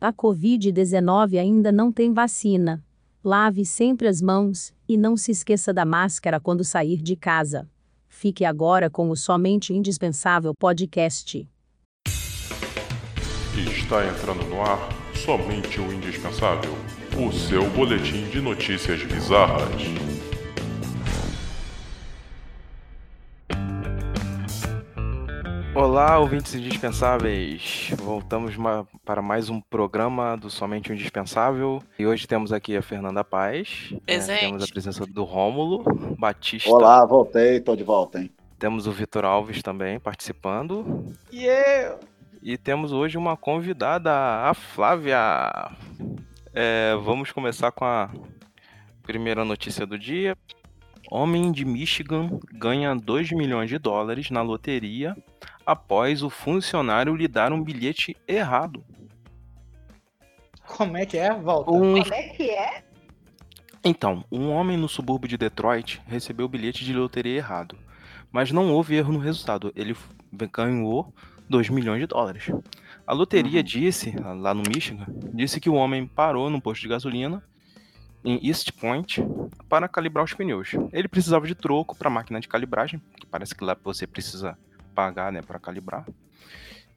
A Covid-19 ainda não tem vacina. Lave sempre as mãos e não se esqueça da máscara quando sair de casa. Fique agora com o Somente Indispensável Podcast. Está entrando no ar Somente o Indispensável o seu boletim de notícias bizarras. Olá, ouvintes indispensáveis! Voltamos para mais um programa do Somente o Indispensável. E hoje temos aqui a Fernanda Paz. né? Presente. Temos a presença do Rômulo Batista. Olá, voltei, tô de volta, hein? Temos o Vitor Alves também participando. E eu? E temos hoje uma convidada, a Flávia. É, vamos começar com a primeira notícia do dia. Homem de Michigan ganha 2 milhões de dólares na loteria após o funcionário lhe dar um bilhete errado. Como é que é? Volta. Um- Como é que é? Então, um homem no subúrbio de Detroit recebeu o bilhete de loteria errado, mas não houve erro no resultado. Ele ganhou 2 milhões de dólares. A loteria disse, lá no Michigan, disse que o homem parou no posto de gasolina em East Point para calibrar os pneus. Ele precisava de troco para a máquina de calibragem, que parece que lá você precisa pagar, né, para calibrar.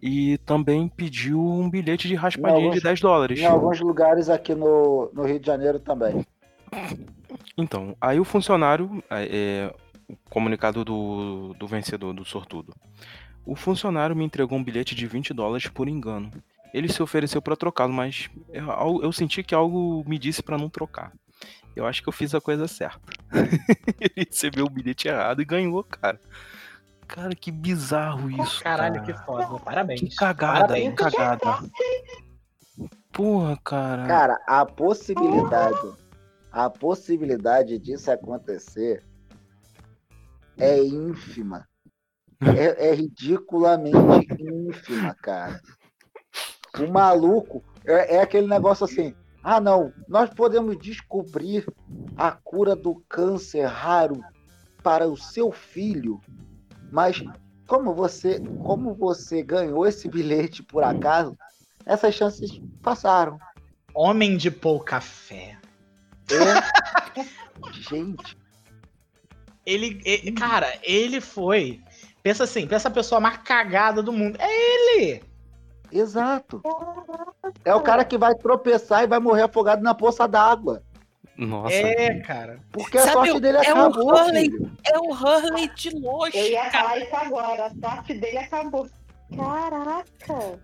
E também pediu um bilhete de raspadinha de alguns- 10 dólares. Em alguns lugares aqui no, no Rio de Janeiro também. Então, aí o funcionário, é, é, o comunicado do, do vencedor, do sortudo. O funcionário me entregou um bilhete de 20 dólares por engano. Ele se ofereceu para trocá-lo, mas eu, eu senti que algo me disse para não trocar. Eu acho que eu fiz a coisa certa. Ele recebeu o bilhete errado e ganhou, cara. Cara, que bizarro isso. Caralho, cara. que foda. Parabéns. Que cagada, Parabéns. que cagada. Porra, cara. Cara, a possibilidade, a possibilidade disso acontecer é ínfima. É, é ridiculamente ínfima, cara. O maluco é, é aquele negócio assim. Ah, não, nós podemos descobrir a cura do câncer raro para o seu filho, mas como você, como você ganhou esse bilhete por acaso, essas chances passaram. Homem de pouca fé. É... Gente, Ele, e- cara, ele foi. Pensa assim, pensa a pessoa mais cagada do mundo. É ele! Exato. É o cara que vai tropeçar e vai morrer afogado na poça d'água. Nossa. É, cara. Porque a Sabe, sorte dele é o acabou, Hurley. filho. É o Hurley de longe, Eu ia falar isso agora. A sorte dele acabou. Caraca.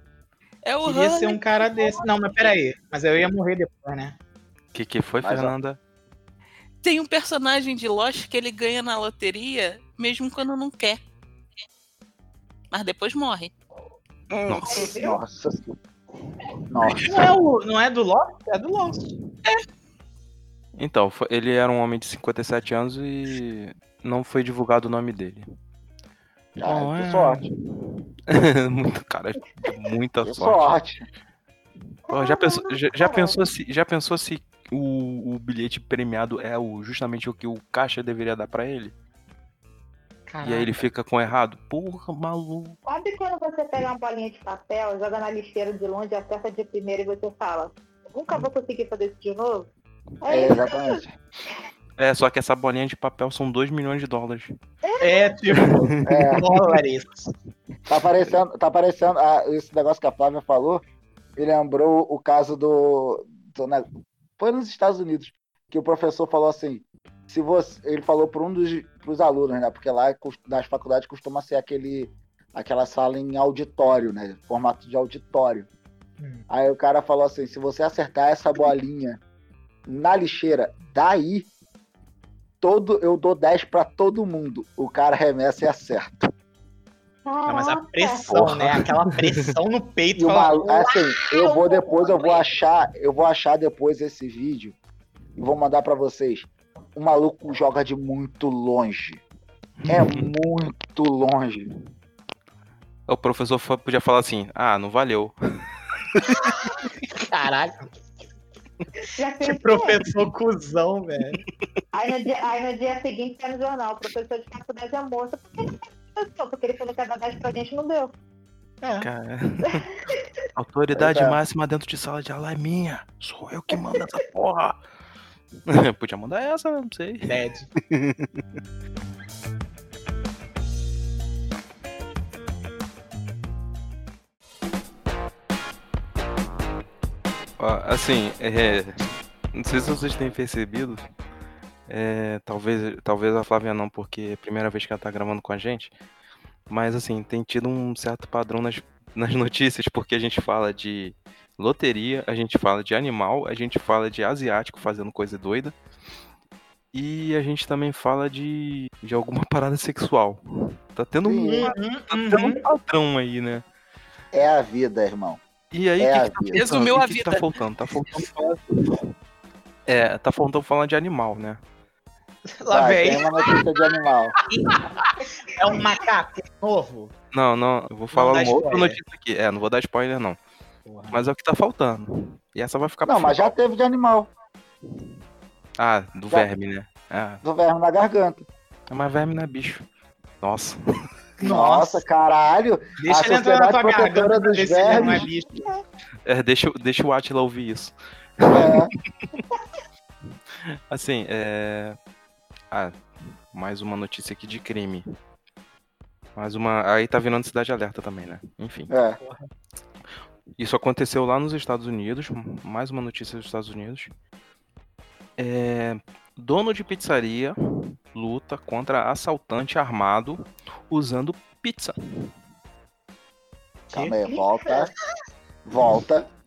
É o Queria Hurley. ser um cara desse. Não, mas peraí. Mas eu ia morrer depois, né? O que, que foi, Mas, Fernanda? Tem um personagem de Lost que ele ganha na loteria mesmo quando não quer. Mas depois morre. Nossa. Nossa. Nossa. Não é, o, não é do Lost? É do Lost. Então, foi- ele era um homem de 57 anos e não foi divulgado o nome dele. Ah, é- sorte. Muito, cara, muita Que sorte. sorte. Já, pensou, já, já pensou se, já pensou se o, o bilhete premiado é o, justamente o que o caixa deveria dar pra ele? Caraca. E aí ele fica com errado? Porra, maluco. Sabe quando você pega uma bolinha de papel, joga na lixeira de longe, acerta de primeira e você fala, nunca vou conseguir fazer isso de novo? É, É, exatamente. É, só que essa bolinha de papel são 2 milhões de dólares. É, tipo, É, dólares. tá aparecendo, tá aparecendo ah, esse negócio que a Flávia falou. Me lembrou o caso do, do ne- foi nos Estados Unidos que o professor falou assim, se você, ele falou para um dos pros alunos, né? Porque lá nas faculdades costuma ser aquele aquela sala em auditório, né? Formato de auditório. Hum. Aí o cara falou assim, se você acertar essa bolinha na lixeira, daí todo eu dou 10 para todo mundo. O cara remessa e acerta. Não, mas a pressão, Porra. né? Aquela pressão no peito. O fala, maluco, assim, eu vou depois, eu vou achar, eu vou achar depois esse vídeo e vou mandar pra vocês. O maluco joga de muito longe. É muito longe. O professor podia falar assim: ah, não valeu. Caralho, que professor cuzão, velho. Aí no, dia, aí no dia seguinte tá no jornal, o professor de faculdade é moça. Por que ele não professor? Porque ele falou que dar 10 pra gente não deu. É. Cara. Autoridade é. máxima dentro de sala de aula é minha. Sou eu que mando essa porra. Podia mandar essa? Não sei. Ó, assim, é, não sei se vocês têm percebido. é, talvez, talvez a Flávia não, porque é a primeira vez que ela tá gravando com a gente. Mas assim, tem tido um certo padrão nas, nas notícias, porque a gente fala de loteria, a gente fala de animal, a gente fala de asiático fazendo coisa doida. E a gente também fala de, de alguma parada sexual. Tá tendo, um, Sim. tá Uhum, tendo uhum. um padrão aí, né? É a vida, irmão. E aí, É o a que, que tá vida. faltando? Resumiu O a que que tá vida. faltando? Tá faltando falar... É, tá faltando falar de animal, né? Lá Vai, vem. tem uma notícia de animal. É um macaco novo. Não, não, eu vou falar uma outra notícia aqui. É, não vou dar spoiler, não. Porra. Mas é o que tá faltando. E essa vai ficar Não, mas já teve de animal. Ah, do já- verme, né? Ah, Do verme na garganta. mas verme não é bicho. Nossa. Nossa, caralho. Deixa ele entrar na tua garganta dos ver se ele não é Vermes. bicho. É, deixa, deixa o Atila ouvir isso. É, Assim, é. Ah, mais uma notícia aqui de crime. Mais uma. Aí tá virando cidade alerta também, né? Enfim. é. Isso aconteceu lá nos Estados Unidos. Mais uma notícia dos Estados Unidos. É, dono de pizzaria luta contra assaltante armado usando pizza. Calma aí, volta. Volta.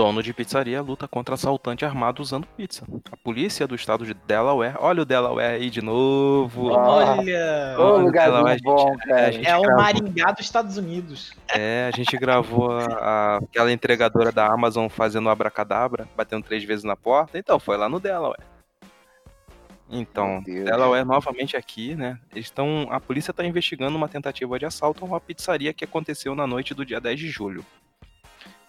Dono de pizzaria luta contra assaltante armado usando pizza. A polícia do estado de Delaware. Olha o Delaware aí de novo. Olha. Ô, Olha, lugarzinho bom, cara. gente É o Maringá dos Estados Unidos. É, a gente gravou a- a- aquela entregadora da Amazon fazendo o abracadabra, batendo três vezes na porta. Então, foi lá no Delaware. Então. Delaware novamente aqui, né? Eles estão. A polícia está investigando uma tentativa de assalto a uma pizzaria que aconteceu na noite do dia 10 de julho.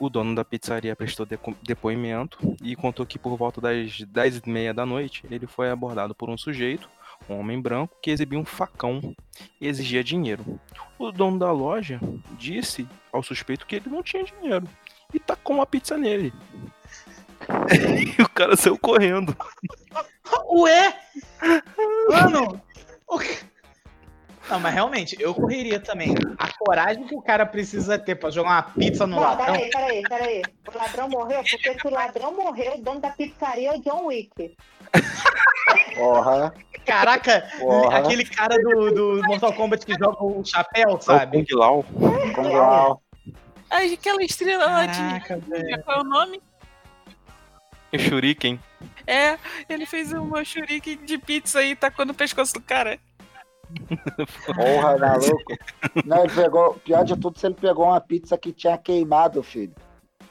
O dono da pizzaria prestou depoimento e contou que por volta das 10 e meia da noite ele foi abordado por um sujeito, um homem branco, que exibia um facão e exigia dinheiro. O dono da loja disse ao suspeito que ele não tinha dinheiro e tacou uma pizza nele. e o cara saiu correndo. Ué? Mano! o que- Não, mas realmente, eu correria também. A coragem que o cara precisa ter pra jogar uma pizza no Não, ladrão. peraí, peraí, peraí. O ladrão morreu? Porque se o ladrão morreu, o dono da pizzaria é o John Wick. Porra. Caraca, Porra. aquele cara do, do Mortal Kombat que joga o chapéu, É o sabe? Kung Lao. Com grau. Ai, aquela estrela lá de. Qual é o nome? E Shuriken. É, ele fez uma shuriken de pizza aí e tacou no pescoço do cara. Porra, maluco. Não, ele pegou. Pior de tudo, se ele pegou uma pizza que tinha queimado, filho.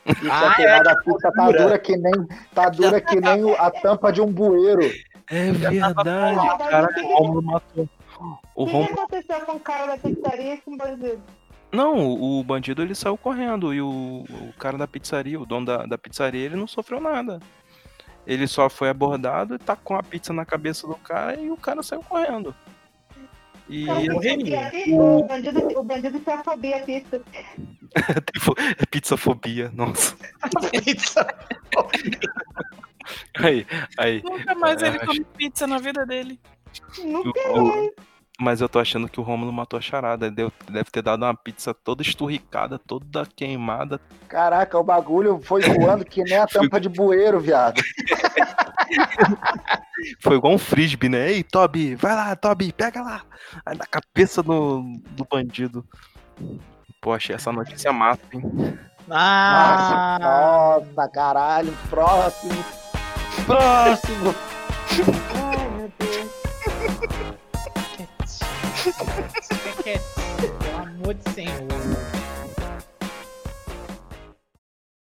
E tinha Ah, é, queimado, que a pizza tá dura. que nem. Tá dura que nem o- a tampa de um bueiro. É verdade. Caraca, o Romulo matou. O O que, Romulo que aconteceu com o cara da pizzaria e com o bandido? Não, o o bandido ele saiu correndo e o, o cara da pizzaria, o dono da, da pizzaria, ele não sofreu nada. Ele só foi abordado e tacou a pizza na cabeça do cara e o cara saiu correndo. E tem fobia à pizza? O bandido, o bandido tinha fobia à pizza. tipo, é pizzafobia, nossa. Pizza. Aí, aí. Nunca mais É, ele acho- come pizza na vida dele. Nunca o- o- mas eu tô achando que o Rômulo matou a charada. Deu, deve ter dado uma pizza toda esturricada, toda queimada. Caraca, o bagulho foi voando que nem a tampa de bueiro, viado. Foi igual um frisbee, né? Ei, Toby, vai lá, Toby, pega lá. Aí na cabeça do, do bandido. Achei essa notícia massa, hein? Ah, Nossa, nossa, caralho. Próximo. Próximo. Senhor.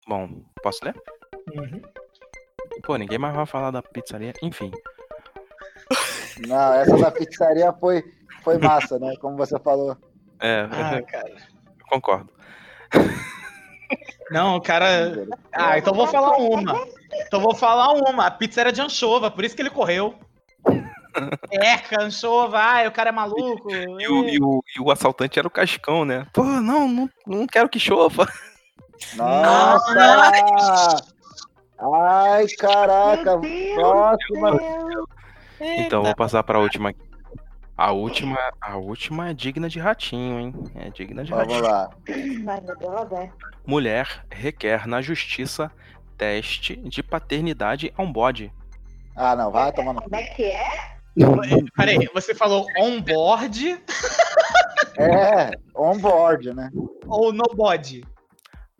Bom, posso ler? Uhum. Pô, ninguém mais vai falar da pizzaria. Enfim. Não, essa da pizzaria foi, foi massa, né? Como você falou. É, Ah, cara. eu concordo. Não, o cara. Ah, então vou falar uma. Então vou falar uma. A pizza era de anchova, por isso que ele correu. É, cansou, vai, o cara é maluco. E o, e o- e o assaltante era o Cascão, né? Pô, não, não, não quero que chova. Nossa! Ai, caraca! Próxima. Então, vou passar pra última aqui. A última, a última é digna de ratinho, hein? É digna de Vamos ratinho. Deus, lá. Mulher requer na justiça teste de paternidade a um bode. Ah, não, vai tomar no. Como é que é? Peraí, você falou on-board É, on-board, né? ou no body?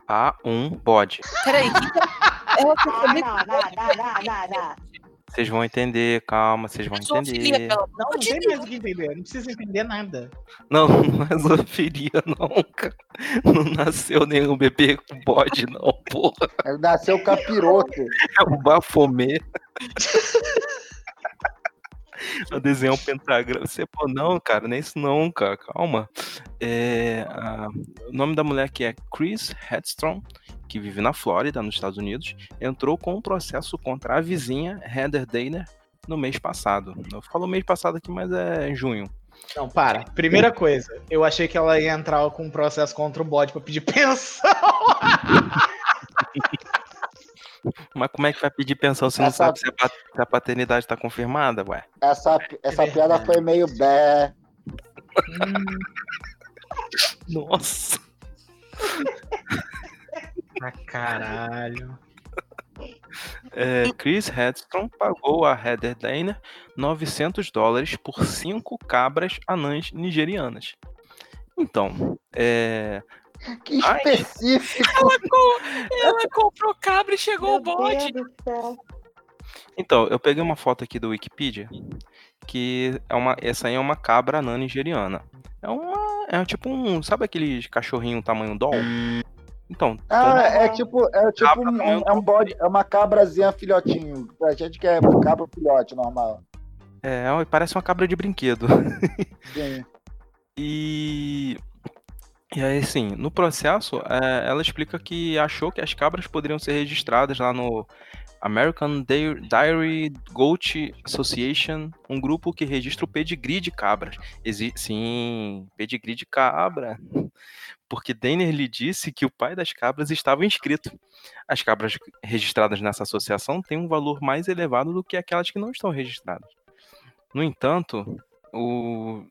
A um bode. Peraí, Ah, saber não, não, não, não, não, não. Vocês vão entender, calma, vocês vão entender. Não, não tem o que entender. Não precisa entender nada. Não, não é zoofilia, não, cara. Não nasceu nenhum bebê com bode, não, porra. Ele nasceu capiroto. É um bafomê. Eu desenhei um pentagrama. Você, pô, não, cara, nem isso não, cara, calma. É, a- o nome da mulher que é Chris Headstrong, que vive na Flórida, nos Estados Unidos, entrou com um processo contra a vizinha Heather Dana no mês passado. Eu falo mês passado aqui, mas é em junho. Não, para. Primeira coisa, eu achei que ela ia entrar com um processo contra o bode pra pedir pensão. Mas como é que vai pedir pensão se não Essa- sabe se a, pa- se a paternidade tá confirmada, ué? Essa, essa piada foi meio bé. Nossa. Ah, caralho. É, Chris Headstrong pagou a Heather Dana 900 dólares por cinco cabras anãs nigerianas. Então, é, Que específico. Ela, co- ela comprou cabra e chegou o Meu bode. Do céu. então, eu peguei uma foto aqui do Wikipedia, que é uma, essa aí é uma cabra anã nigeriana. É uma, é tipo um, sabe aquele cachorrinho tamanho doll? Então, Ah, é tipo, é tipo Cabra um, é um bode, é uma cabrazinha filhotinho. Pra gente que é cabra filhote normal. é, parece uma cabra de brinquedo. Sim. E, e aí, assim, no processo, é, ela explica que achou que as cabras poderiam ser registradas lá no American Dai- Dairy Goat Association, um grupo que registra o pedigree de cabras. Exi sim, pedigree de cabra. Porque Denner lhe disse que o pai das cabras estava inscrito. As cabras registradas nessa associação têm um valor mais elevado do que aquelas que não estão registradas. No entanto, o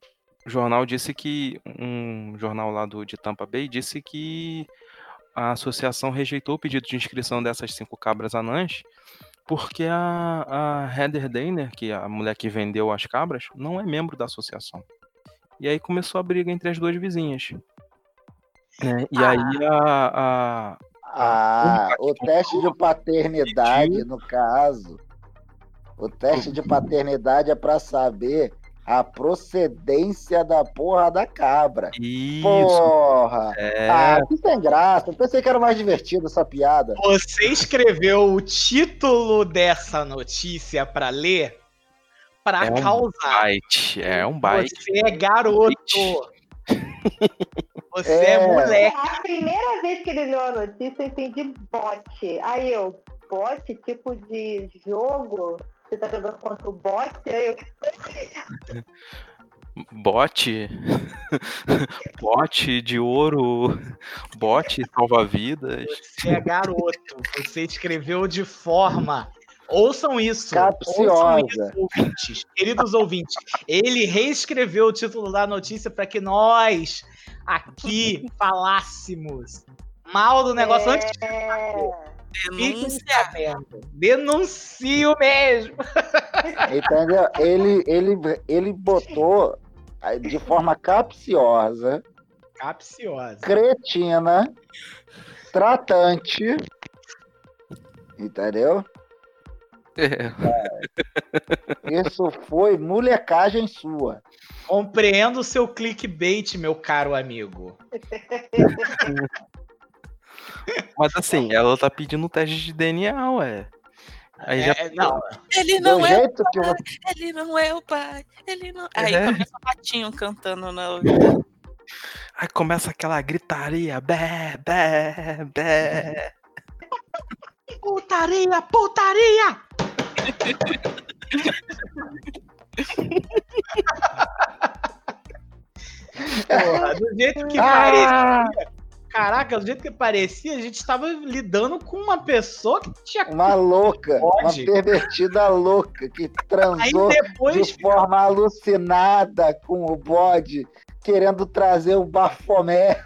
jornal disse que um jornal lá do, de Tampa Bay disse que a associação rejeitou o pedido de inscrição dessas cinco cabras anãs porque a, a Heather Daner, que é a mulher que vendeu as cabras, não é membro da associação. E aí começou a briga entre as duas vizinhas. né? E aí a, a- Ah, o teste de paternidade, no caso. O teste de paternidade é pra saber a procedência da porra da cabra. Isso, Porra! é. Ah, que sem graça. Eu pensei que era mais divertido essa piada. Você escreveu o título dessa notícia pra ler pra É um causar. Byte, é um byte. Você é garoto. Você é, É. moleque. A primeira vez que ele leu a notícia, eu entendi bot. Aí eu, bot, tipo de jogo? Você tá jogando contra o bot? Aí eu, Bote. Bote de ouro. Bote salva-vidas. Você é garoto. Você escreveu de forma. Ouçam isso. Capciosa. Ouçam isso, ouvintes. Queridos ouvintes, ele reescreveu o título da notícia para que nós aqui falássemos mal do negócio antes de é... Denúncia. sabendo. Denuncio mesmo. Entendeu? Ele, ele, ele botou ah, de forma capciosa, Capciosa. cretina, tratante. Entendeu? É. Isso foi molecagem sua. Compreendo o seu clickbait, meu caro amigo. Mas assim, ela tá pedindo um teste de DNA, ué. Aí já. É, não, Ele Do não é o pai, ele não é o pai, ele não. Aí É. começa o ratinho cantando na ouvido. Aí começa aquela gritaria. Bé, bé, bé. putaria, putaria! Porra, do jeito que parecia. Caraca, do jeito que parecia, a gente estava lidando com uma pessoa que tinha. Uma louca, Pode. uma pervertida louca que transou depois de forma alucinada com o bode, querendo trazer o bafomé.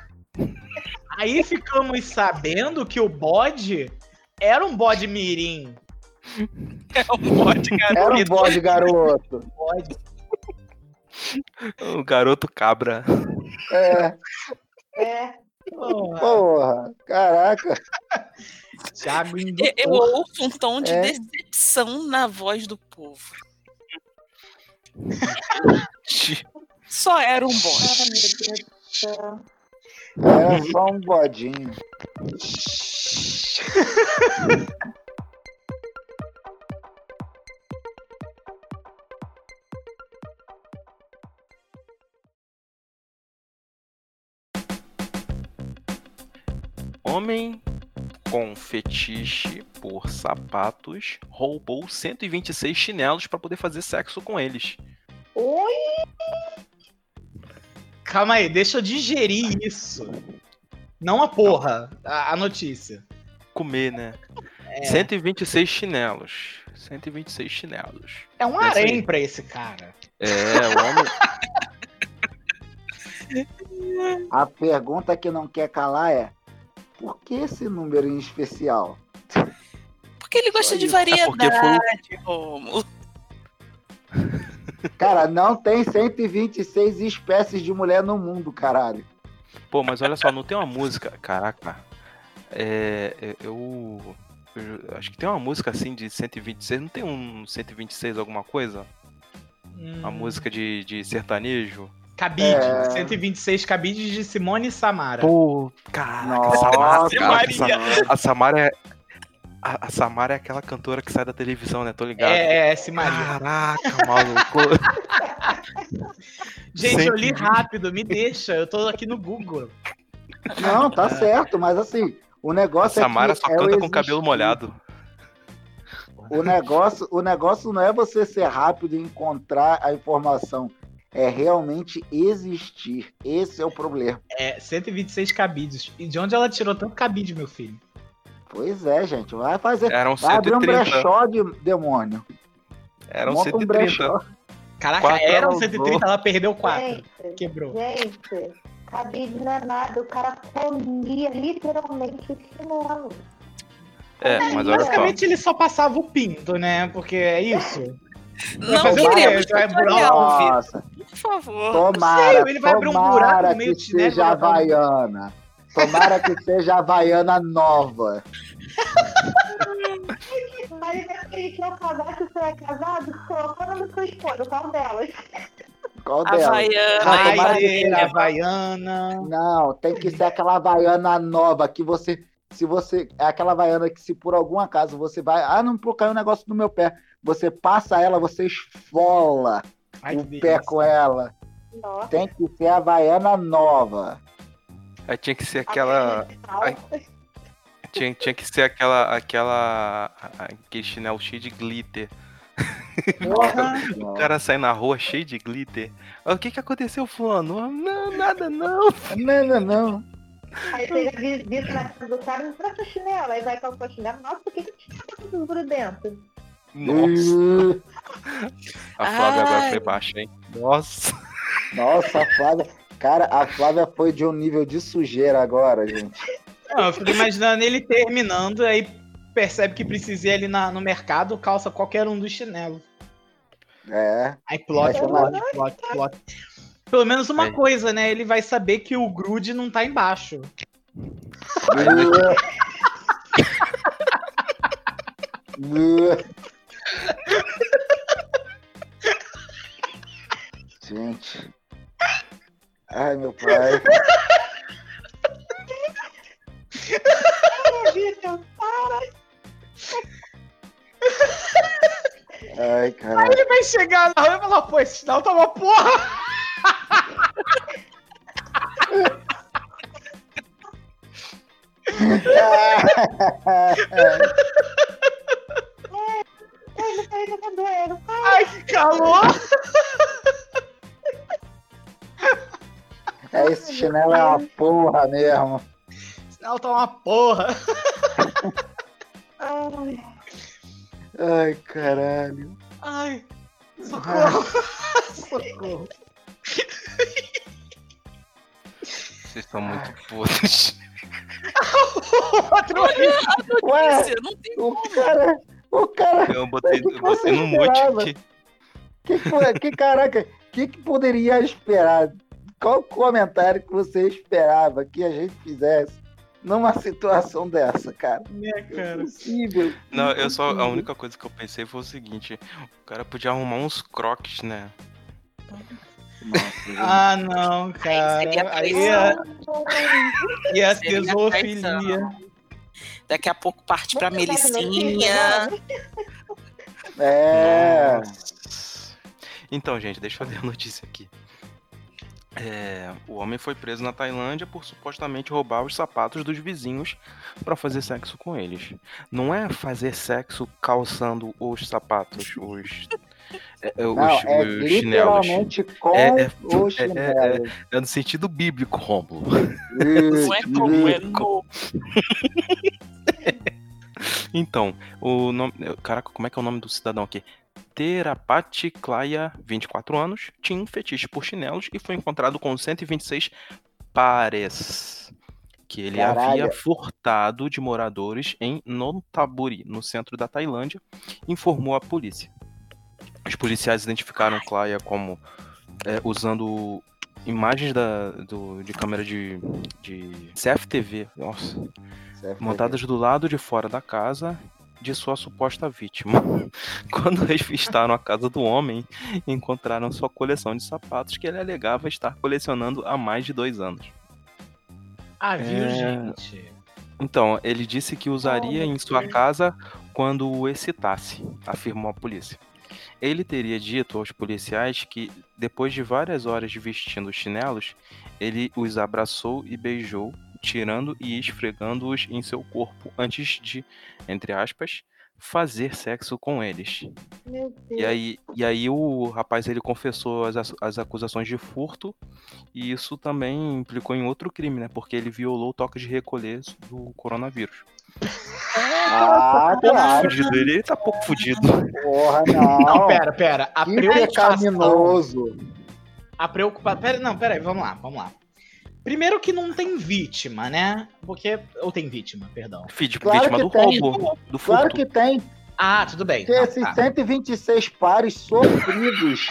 Aí ficamos sabendo que o bode era um bode mirim. É um bode, cara. Era um bode, garoto. O garoto cabra. É, É, Porra, porra, caraca. Thiago Eu-. Eu ouço um tom de É. decepção na voz do povo. Só era um bode. Era só um bodinho. Homem com fetiche por sapatos roubou 126 chinelos para poder fazer sexo com eles. Oi? Calma aí, deixa eu digerir isso. Não a porra, a, a notícia. Comer, né? É, 126 chinelos. 126 chinelos. é um aí. harém pra esse cara. É, o homem. A pergunta que não quer calar é: por que esse número em especial? Porque ele gosta Só de isso. É variedade, Rômulo. Cara, não tem 126 espécies de mulher no mundo, caralho. Pô, mas olha só, não tem uma música. Caraca. É. é, Eu. eu acho que tem uma música assim de 126. Não tem um 126 alguma coisa? Uma Hum, música de, de sertanejo? Cabide, É. 126 cabides de Simone e Samara. Pô, caraca, Nossa, Samara, cara, essa- a Samara é. A, a Samara é aquela cantora que sai da televisão, né? Tô ligado. É, é, Simaria. Caraca, maluco. Gente, eu li Sempre. rápido, me deixa. Eu tô aqui no Google. Não, tá certo, mas assim, o negócio Samara é que só é o canta com o cabelo molhado. O negócio, o negócio não é você ser rápido e encontrar a informação, é realmente existir. Esse é o problema. É, 126 cabides. E de onde ela tirou tanto cabide, meu filho? Pois é, gente, vai fazer, Eram vai abrir um 130. brechó de demônio. Eram Monta um 130. brechó. Caraca, Quatro eram ela 130, ela perdeu 4. Gente, Quebrou. gente, cabide não é nada. O cara comia literalmente o chinelo. É, mas olha só. Basicamente ele só passava o pinto, né? Porque é isso. Não fazer o quê? queremos Vai tutorial, Vitor. Nossa, Por favor. tomara, sei, ele vai abrir um buraco tomara no meio que do chinelo e seja botar um- havaiana. Tomara que seja havaiana nova. Aí ele quer casar, que você é casado, colocou o nome da sua esposa, qual delas? Qual delas? Havaiana. Não, tomara que Raideira, seja- Havaiana. Não, tem que ser aquela havaiana nova que você. Se você. É aquela havaiana que, se por algum acaso você vai. Ah, não pô, caiu um negócio no meu pé. Você passa ela, você esfola Ai, o pé delícia. com ela. Nossa, Tem que ser a havaiana nova. Aí tinha que ser aquela. Ai. Tinha, tinha que ser aquela. aquela. aquele chinelo cheio de glitter. O cara sai na rua cheio de glitter. Ah, O que que aconteceu, fulano? Não, nada não. Não, não, não. Aí você vira na casa do cara, não traz o chinelo. Aí vai calçar o chinelo. Nossa, por que que tinha tudo grudento? Nossa, a Flávia agora Ai. foi baixa, hein? Nossa. Nossa, a Flávia. Cara, a Flávia foi de um nível de sujeira agora, gente. Não, eu fico imaginando ele terminando, aí percebe que precisa ir ali na- no mercado, calça qualquer um dos chinelos. É. Aí plot, plot, plot, plot. Pelo menos uma É. coisa, né? Ele vai saber que o grude não tá embaixo. Ai, meu pai. Ai, Vitor, Ai, caralho. Ele vai chegar rua e falar, pô, esse sinal tá uma porra. uma porra mesmo. Sinal tá uma porra. Ai, Ai, caralho. Ai, socorro. socorro. Vocês estão muito podres. Outro Ué, Notícia, não tem o cara. O cara. Eu botei, que eu botei no você mute. Que, foi- que caraca, o que, que poderia esperar? Qual comentário que você esperava que a gente fizesse numa situação dessa, cara? né, cara? Impossível. Não, eu só. A única coisa que eu pensei foi o seguinte: o cara podia arrumar uns croques, né? Nossa. Ah, não, seria cara. Aí traição. ia, ia ter Seria zoofilia. traição. Daqui a pouco parte pra Melicinha. É. Nossa. Então, gente, deixa eu ler a notícia aqui. É, o homem foi preso na Tailândia por supostamente roubar os sapatos dos vizinhos para fazer sexo com eles. Não é fazer sexo calçando os sapatos, os, é, é, os, Não, é os chinelos. literalmente com É- é- o é- chinelo. É no sentido bíblico, Rômulo. Não é Isso, como, é isso. no. Então, o nome. Caraca, como é que é o nome do cidadão aqui? Terapati Klaya, 24 anos, tinha um fetiche por chinelos e foi encontrado com 126 pares que ele Caralho. havia furtado de moradores em Nonthaburi, no centro da Tailândia, informou a polícia. Os policiais identificaram Klaya como é, usando imagens da, do- de câmera de, de CFTV, nossa, Certo. montadas do lado de fora da casa de sua suposta vítima. Quando revistaram a casa do homem, encontraram sua coleção de sapatos que ele alegava estar colecionando há mais de dois anos. Ah, viu, É. gente? Então, ele disse que usaria Oh, em sua Deus. casa quando o excitasse, afirmou a polícia. Ele teria dito aos policiais que, depois de várias horas vestindo os chinelos, ele os abraçou e beijou, tirando e esfregando-os em seu corpo antes de, entre aspas, fazer sexo com eles. Meu Deus. E aí, e aí o rapaz ele confessou as, as- acusações de furto e isso também implicou em outro crime, né? Porque ele violou o toque de recolher do coronavírus. Ah, claro. Fudido, ele tá pouco fudido. Porra, Não, não. pera, pera. A Que preocupação. pecaminoso. A preocupação. Pera, não, pera aí, vamos lá, vamos lá. Primeiro que não tem vítima, né? Porque. Ou tem vítima, perdão. Fid- Claro vítima que do tem. roubo, do furto. Claro que tem. Ah, tudo bem. Que Não, esses tá. 126 pares sofridos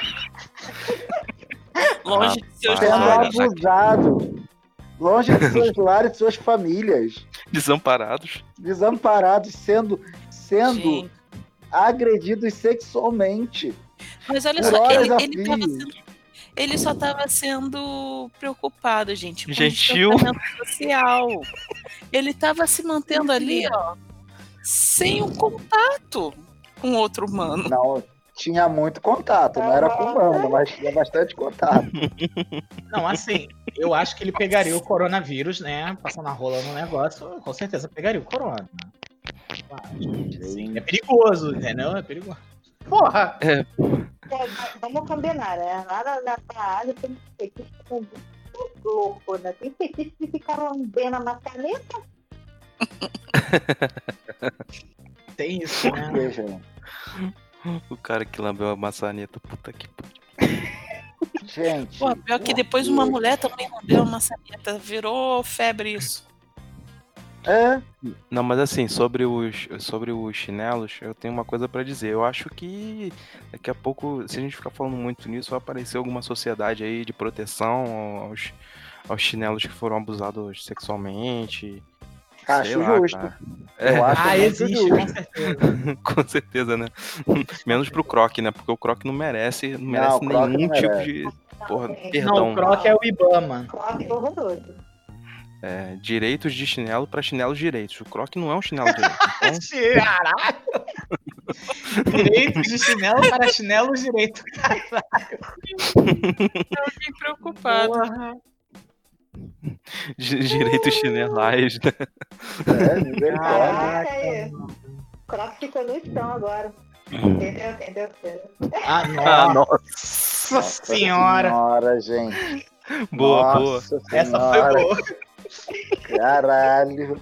Longe de seus sendo lares. abusados. Longe de seus lares, de suas famílias. Desamparados. Desamparados, sendo, sendo agredidos sexualmente. Mas olha Por só, ele, ele, tava sendo, ele só tava sendo preocupado, gente. Com Gentil. o social. Ele tava se mantendo ali, ó, sem o contato com outro humano. Não, tinha muito contato, não era com humano, mas tinha bastante contato. Não, assim, eu acho que ele pegaria o coronavírus, né? Passando a rola no negócio, com certeza pegaria o corona. Sim, é perigoso, entendeu? É perigoso. Porra! É, vamos combinar, né? Lá na, Ásia tem fetiche que são muito louco, né? Tem fetiche de ficar lambendo a maçaneta. Tem isso, né? Veja, O cara que lambeu a maçaneta, puta que pariu. gente. Pô, pior que depois uma mulher também lambeu uma maçaneta. Virou febre isso. É, Não, mas assim, sobre os, sobre os chinelos, eu tenho uma coisa pra dizer. Eu acho que daqui a pouco, se a gente ficar falando muito nisso, vai aparecer alguma sociedade aí de proteção aos, aos chinelos que foram abusados sexualmente. acho lá, justo. cara. Eu acho Ah, existe, com justo. certeza. Com certeza, né? Menos pro Croc, né? Porque o Croc não merece, não merece o Croc nenhum não tipo merece. de porra, Não, Não, perdão. o Croc é o Ibama. Croque horroroso. É, direitos de chinelo pra chinelos direitos. O Croc não é um chinelo direito. Então, Caralho! Direitos de chinelo para chinelos direito. Eu fiquei preocupado. di- direitos chinelais, né? É, misericórdia. Caraca, aí. Croque ficou no chão agora. Entendeu? Entendeu? Ah, Ah, nossa. nossa. senhora. senhora, gente. Boa, boa. Nossa Essa foi senhora, boa. Caralho.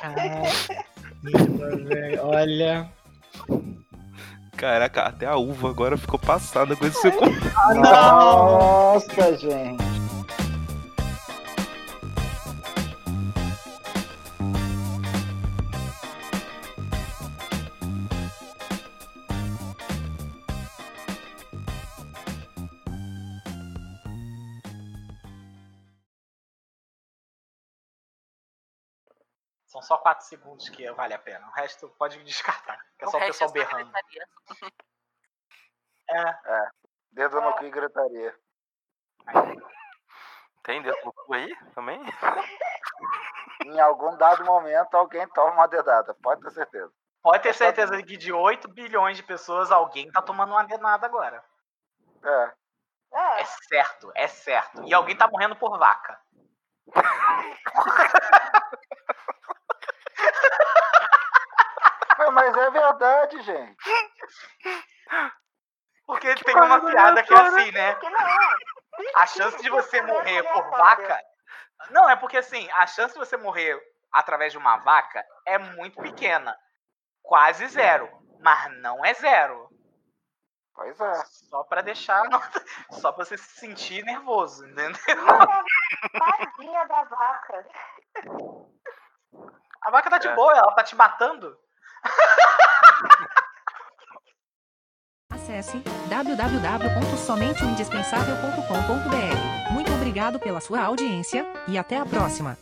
Caramba, velho. Olha. Caraca, até a uva agora ficou passada com esse seu. Nossa, gente. Só 4 segundos que vale a pena. O resto pode descartar. É só o resto pessoal só berrando. gritaria. É. Dedo no cu e gritaria. Tem dedo no cu aí também? Em algum dado momento, alguém toma uma dedada. Pode ter certeza. Pode ter certeza que de 8 bilhões de pessoas, alguém tá tomando uma denada agora. É. É, É certo, é certo. E alguém tá morrendo por vaca. Ué, Mas é verdade, gente. Porque tem uma piada que é assim, né? é. A chance de você morrer por vaca. Não, é porque assim, a chance de você morrer através de uma vaca é muito pequena. Quase zero. Mas não é zero. Pois é. Só pra deixar. Só pra você se sentir nervoso, entendeu? Tadinha da vaca. A vaca tá de É. boa, ela tá te matando. Acesse www.somenteoindispensável.com.br. Muito obrigado pela sua audiência e até a próxima.